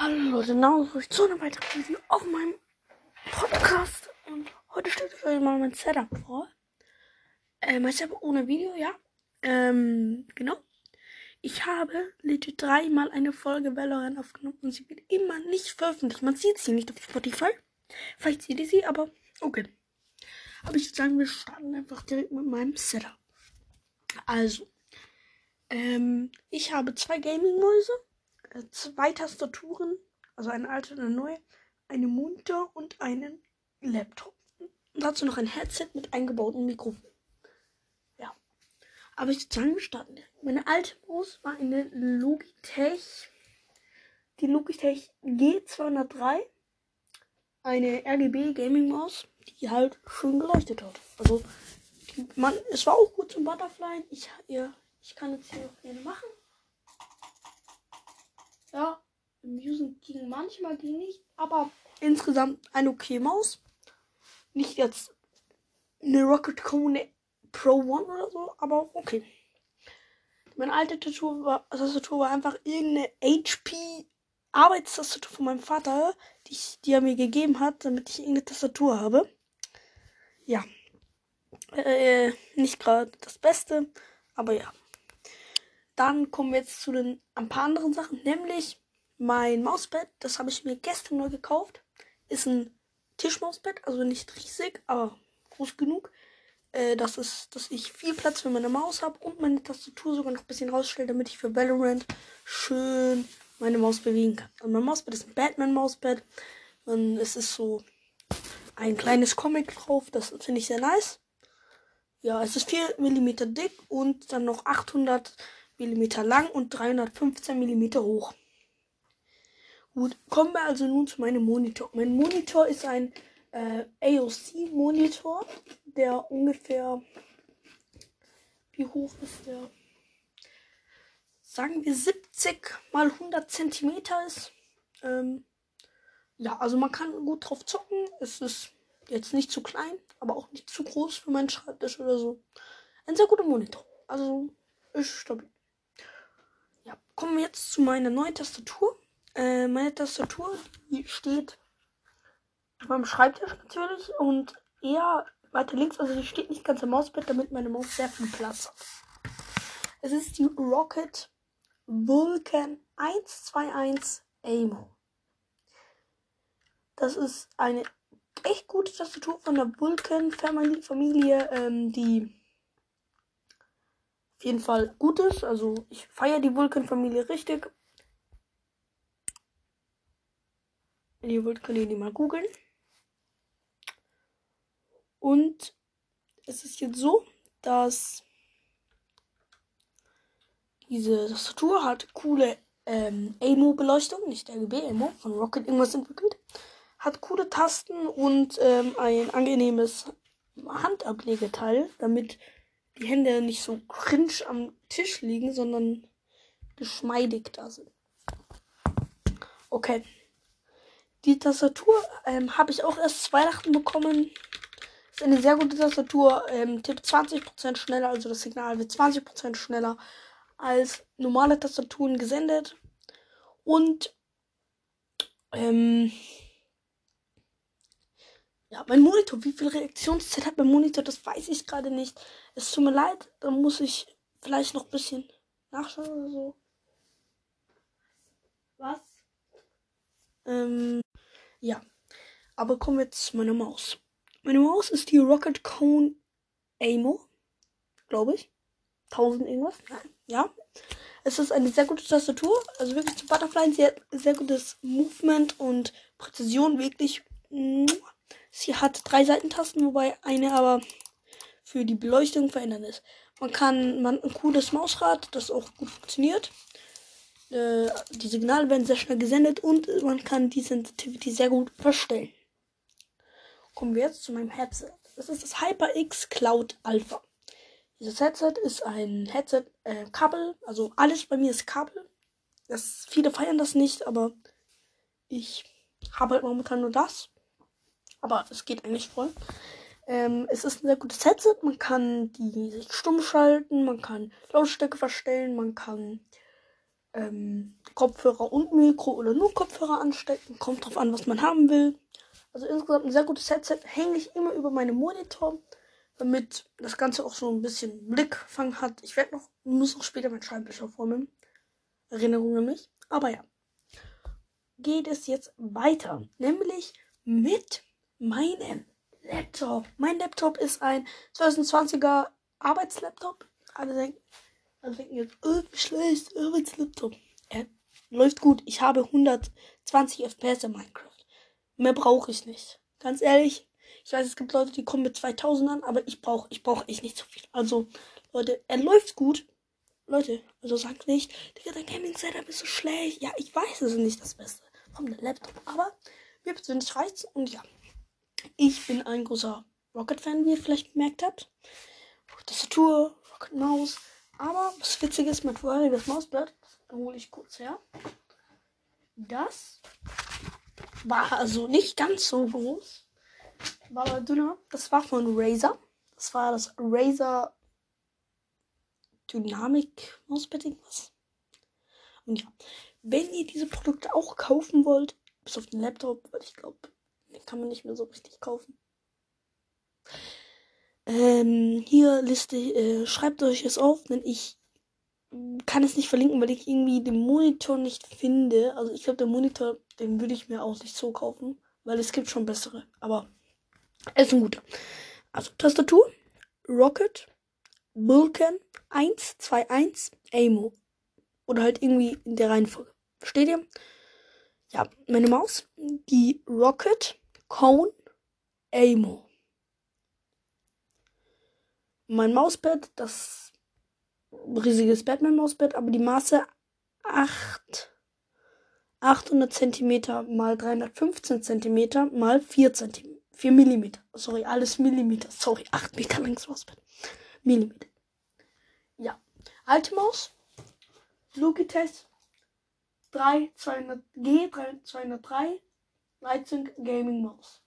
Hallo Leute, ich zu einem weiteren Video auf meinem Podcast und heute stelle ich euch mal mein Setup vor. Äh, mein Setup ohne Video, ja. Ähm, genau. Ich habe legit dreimal eine Folge Valorant aufgenommen und sie wird immer nicht veröffentlicht. Man sieht sie nicht auf Spotify. Vielleicht seht ihr sie, aber okay. Aber ich würde sagen, wir starten einfach direkt mit meinem Setup. Also, ähm, ich habe zwei Gaming-Mäuse zwei Tastaturen, also eine alte und eine neue, eine Monitor und einen Laptop. Und dazu noch ein Headset mit eingebautem Mikrofon. Ja. Aber ich würde sagen, wir starten. Meine alte Maus war eine Logitech, die Logitech G203. Eine RGB Gaming Maus, die halt schön geleuchtet hat. Also, man, es war auch gut zum Butterfly. Ich, ja, ich kann jetzt hier noch gerne machen. Ja, Music ging manchmal ging nicht, aber insgesamt eine okay Maus. Nicht jetzt eine Rocket Cone Pro One oder so, aber okay. Meine alte Tastatur war, Tastatur war einfach irgendeine HP Arbeitstastatur von meinem Vater, die, ich, die er mir gegeben hat, damit ich irgendeine Tastatur habe. Ja. Äh, nicht gerade das Beste, aber ja. Dann kommen wir jetzt zu den ein paar anderen Sachen, nämlich mein Mausbett. Das habe ich mir gestern neu gekauft. Ist ein Tischmausbett, also nicht riesig, aber groß genug. Äh, das ist, dass ich viel Platz für meine Maus habe und meine Tastatur sogar noch ein bisschen rausstelle, damit ich für Valorant schön meine Maus bewegen kann. Und mein Mausbett ist ein Batman-Mausbett. Und es ist so ein kleines Comic drauf. Das finde ich sehr nice. Ja, es ist 4 mm dick und dann noch 800 mm lang und 315 mm hoch. Gut, kommen wir also nun zu meinem Monitor. Mein Monitor ist ein äh, AOC-Monitor, der ungefähr, wie hoch ist der? Sagen wir 70 mal 100 cm ist. Ähm, ja, also man kann gut drauf zocken. Es ist jetzt nicht zu klein, aber auch nicht zu groß für meinen Schreibtisch oder so. Ein sehr guter Monitor. Also ist stabil. Kommen wir jetzt zu meiner neuen Tastatur. Äh, meine Tastatur, die steht meinem Schreibtisch natürlich und eher weiter links, also die steht nicht ganz am Mausbett, damit meine Maus sehr viel Platz hat. Es ist die Rocket Vulcan 121 AIMO. Das ist eine echt gute Tastatur von der Vulcan Familie, ähm, die auf jeden Fall gut ist. Also ich feiere die Vulcan-Familie richtig. Wenn ihr wollt, könnt ihr die mal googeln. Und es ist jetzt so, dass diese Tastatur hat coole ähm, AMO-Beleuchtung, nicht RGB, AMO, von Rocket irgendwas entwickelt. Hat coole Tasten und ähm, ein angenehmes Handablegeteil, damit die Hände nicht so cringe am Tisch liegen, sondern geschmeidig da sind. Okay. Die Tastatur ähm, habe ich auch erst zu Weihnachten bekommen. Ist eine sehr gute Tastatur. Ähm, tippt 20% schneller, also das Signal wird 20% schneller als normale Tastaturen gesendet. Und ähm, ja, mein Monitor, wie viel Reaktionszeit hat mein Monitor, das weiß ich gerade nicht. Es tut mir leid, da muss ich vielleicht noch ein bisschen nachschauen oder so. Was? Ähm, ja. Aber kommen wir jetzt zu meiner Maus. Meine Maus ist die Rocket Cone Amo, glaube ich. 1000 irgendwas. Ja. Es ist eine sehr gute Tastatur. Also wirklich zu Butterfly sehr, sehr gutes Movement und Präzision. Wirklich. Sie hat drei Seitentasten, wobei eine aber für die Beleuchtung verändert ist. Man kann man ein cooles Mausrad, das auch gut funktioniert. Äh, die Signale werden sehr schnell gesendet und man kann die Sensitivity sehr gut verstellen. Kommen wir jetzt zu meinem Headset. Das ist das HyperX Cloud Alpha. Dieses Headset ist ein Headset äh, Kabel, also alles bei mir ist Kabel. Das, viele feiern das nicht, aber ich habe halt momentan nur das. Aber es geht eigentlich voll. Ähm, es ist ein sehr gutes Headset. Man kann die sich stumm schalten, man kann Lautstärke verstellen, man kann ähm, Kopfhörer und Mikro oder nur Kopfhörer anstecken. Kommt drauf an, was man haben will. Also insgesamt ein sehr gutes Headset. Hänge ich immer über meinen Monitor, damit das Ganze auch so ein bisschen Blickfang hat. Ich werde noch, muss noch später mein Scheibenwischer formen. Erinnerung an mich. Aber ja. Geht es jetzt weiter. Nämlich mit meinem Laptop. Mein Laptop ist ein 2020er Arbeitslaptop. Alle denken, alle denken jetzt, oh, schlecht, Arbeitslaptop. Er läuft gut. Ich habe 120 FPS in Minecraft. Mehr brauche ich nicht. Ganz ehrlich, ich weiß, es gibt Leute, die kommen mit 2000 an, aber ich brauche ich brauche echt nicht so viel. Also, Leute, er läuft gut. Leute, also sagt nicht, Digga, dein Gaming-Setup ist so schlecht. Ja, ich weiß, es ist nicht das Beste vom Laptop, aber mir persönlich reicht's und ja. Ich bin ein großer Rocket-Fan, wie ihr vielleicht gemerkt habt. Tastatur, Rocket Maus. Aber was witzig ist mit das Mausblatt, hole ich kurz her. Das war also nicht ganz so groß. War aber dünner. Das war von Razer. Das war das Razer Dynamic Mauspad irgendwas. Und ja, wenn ihr diese Produkte auch kaufen wollt, bis auf den Laptop, weil ich glaube, den kann man nicht mehr so richtig kaufen. Ähm, hier Liste, äh, schreibt euch es auf, denn ich kann es nicht verlinken, weil ich irgendwie den Monitor nicht finde. Also ich glaube, der Monitor, den würde ich mir auch nicht so kaufen, weil es gibt schon bessere. Aber er ist ein guter. Also Tastatur, Rocket, Vulcan 121 Amo. Oder halt irgendwie in der Reihenfolge. Versteht ihr? Ja, meine Maus, die Rocket Cone Amo. Mein Mauspad, das riesiges Batman-Mausbett, aber die Maße 8, 800 cm mal 315 cm mal 4 cm. 4 mm. Sorry, alles Millimeter. Sorry, 8 Meter langes Mausbett. Millimeter. Ja. Alte Maus. Logitech 3 200G 3 203 Lightsync Gaming Maus.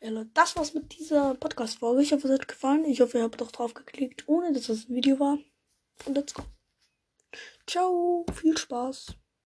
Ja, Leute, das war's mit dieser Podcast-Folge. Ich hoffe, es hat gefallen. Ich hoffe, ihr habt doch drauf geklickt, ohne dass das ein Video war. Und let's go. Ciao, viel Spaß.